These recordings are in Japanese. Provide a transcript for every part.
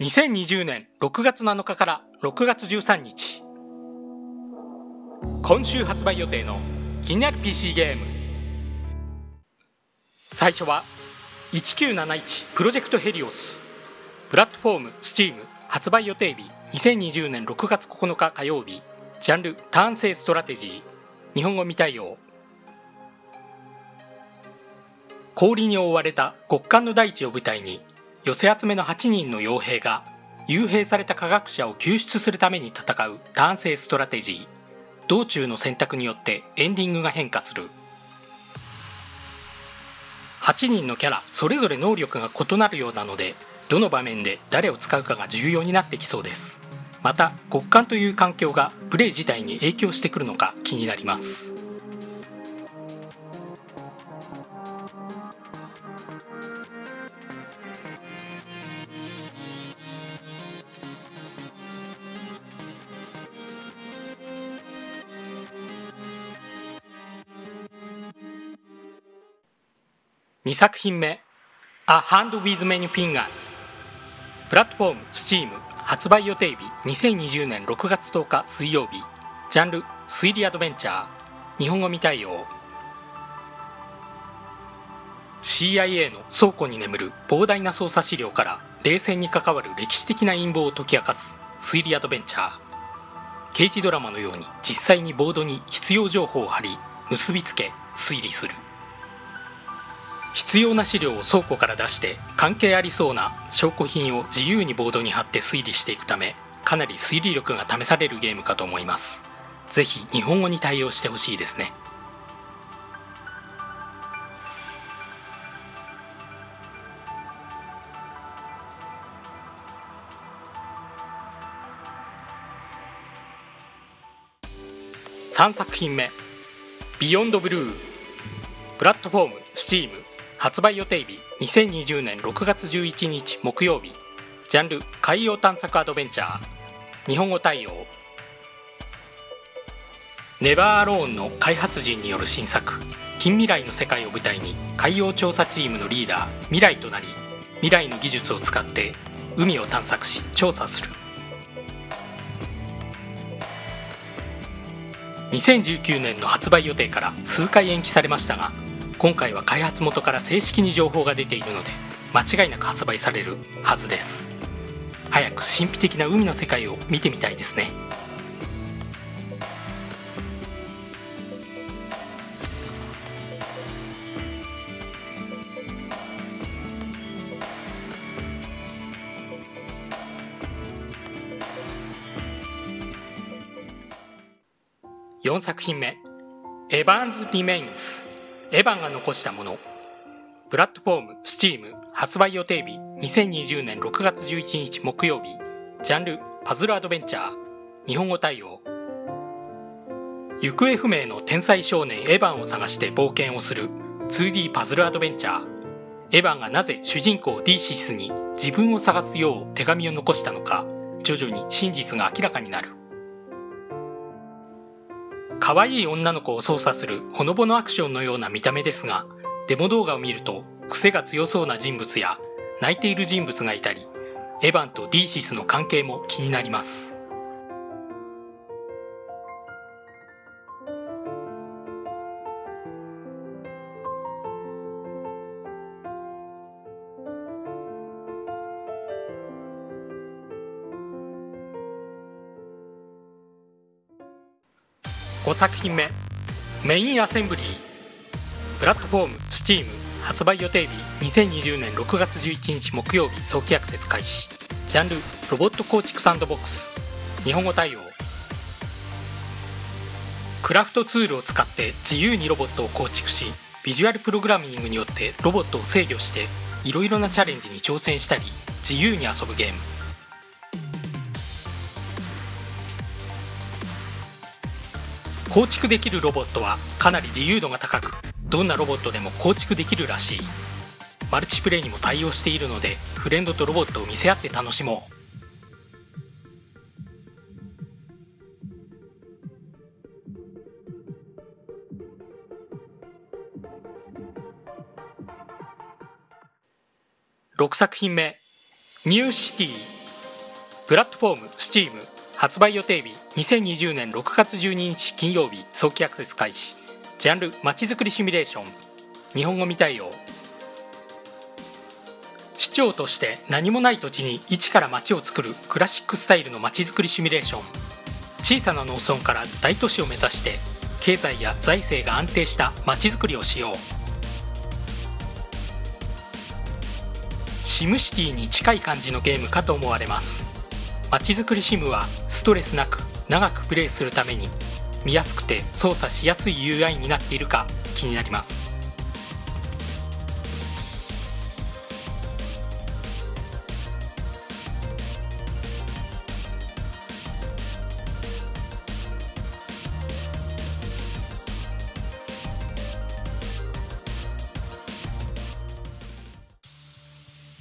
2020年6月7日から6月13日。今週発売予定の気になる PC ゲーム。最初は1971プロジェクトヘリオスプラットフォーム Steam 発売予定日2020年6月9日火曜日。ジャンルターン制ストラテジー。日本語未対応。氷に覆われた極寒の大地を舞台に寄せ集めの8人の傭兵が幽閉された科学者を救出するために戦う男性ストラテジー。道中の選択によってエンディングが変化する。8人のキャラそれぞれ能力が異なるようなのでどの場面で誰を使うかが重要になってきそうです。また極寒という環境がプレイ自体に影響してくるのか気になります。2作品目「A Hand with Many Fingers」プラットフォーム Steam 発売予定日2020年6月10日水曜日。ジャンル推理アドベンチャー。日本語未対応。CIA の倉庫に眠る膨大な捜査資料から冷戦に関わる歴史的な陰謀を解き明かす推理アドベンチャー。刑事ドラマのように実際にボードに必要情報を貼り結びつけ推理する。必要な資料を倉庫から出して関係ありそうな証拠品を自由にボードに貼って推理していくためかなり推理力が試されるゲームかと思います。ぜひ日本語に対応してほしいですね。3作品目「ビヨンドブルー」プラットフォーム STEAM 発売予定日2020年6月11日木曜日。ジャンル海洋探索アドベンチャー。日本語対応。ネバーアローンの開発陣による新作。近未来の世界を舞台に海洋調査チームのリーダー未来となり未来の技術を使って海を探索し調査する。2019年の発売予定から数回延期されましたが今回は開発元から正式に情報が出ているので間違いなく発売されるはずです。早く神秘的な海の世界を見てみたいですね。4作品目「エヴァンズ・リメインス」エヴァンが残したもの。プラットフォーム STEAM 発売予定日2020年6月11日木曜日。ジャンルパズルアドベンチャー。日本語対応。行方不明の天才少年エヴァンを探して冒険をする 2D パズルアドベンチャー。エヴァンがなぜ主人公ディーシスに自分を探すよう手紙を残したのか徐々に真実が明らかになる。可愛い女の子を操作するほのぼのアクションのような見た目ですがデモ動画を見ると癖が強そうな人物や泣いている人物がいたりエヴァンとディーシスの関係も気になります。5作品目。メインアセンブリー。プラットフォーム。STEAM 発売予定日。2020年6月11日木曜日。早期アクセス開始。ジャンル。ロボット構築サンドボックス。日本語対応。クラフトツールを使って。自由にロボットを構築し。ビジュアルプログラミングによって。ロボットを制御して。いろいろなチャレンジに挑戦したり。自由に遊ぶゲーム。構築できるロボットはかなり自由度が高くどんなロボットでも構築できるらしい。マルチプレイにも対応しているのでフレンドとロボットを見せ合って楽しもう。6作品目「ニューシティ。プラットフォーム Steam 発売予定日2020年6月12日金曜日早期アクセス開始。ジャンルまちづくりシミュレーション。日本語未対応。市長として何もない土地に一から町を作るクラシックスタイルのまちづくりシミュレーション。小さな農村から大都市を目指して経済や財政が安定したまちづくりをしよう。シムシティに近い感じのゲームかと思われます。まちづくりシムはストレスなく長くプレイするために見やすくて操作しやすい UI になっているか気になります。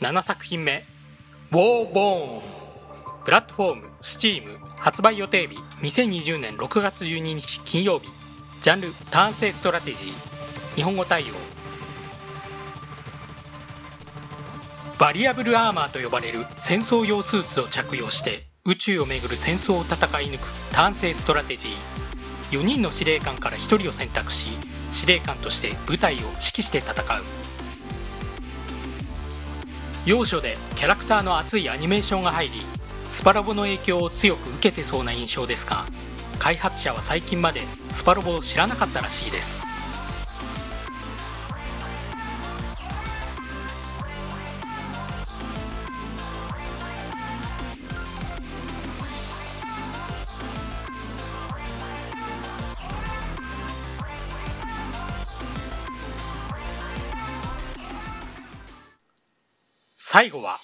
7作品目「ウォーボーン」プラットフォーム STEAM 発売予定日2020年6月12日金曜日。ジャンルターン制ストラテジー。日本語対応。バリアブルアーマーと呼ばれる戦争用スーツを着用して宇宙をめぐる戦争を戦い抜くターン制ストラテジー。4人の司令官から1人を選択し司令官として部隊を指揮して戦う。要所でキャラクターの熱いアニメーションが入りスパロボの影響を強く受けてそうな印象ですが開発者は最近までスパロボを知らなかったらしいです。最後は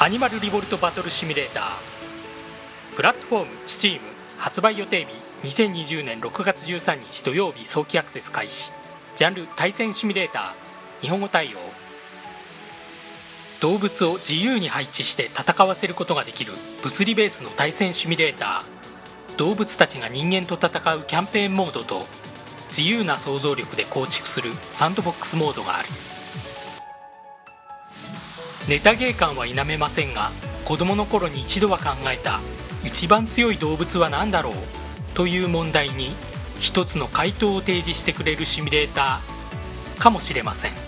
アニマルリボルトバトルシミュレーター。プラットフォーム STEAM 発売予定日2020年6月13日土曜日早期アクセス開始。ジャンル対戦シミュレーター。日本語対応。動物を自由に配置して戦わせることができる物理ベースの対戦シミュレーター。動物たちが人間と戦うキャンペーンモードと自由な想像力で構築するサンドボックスモードがある。ネタ芸感は否めませんが子供の頃に一度は考えた一番強い動物は何だろう？という問題に一つの回答を提示してくれるシミュレーターかもしれません。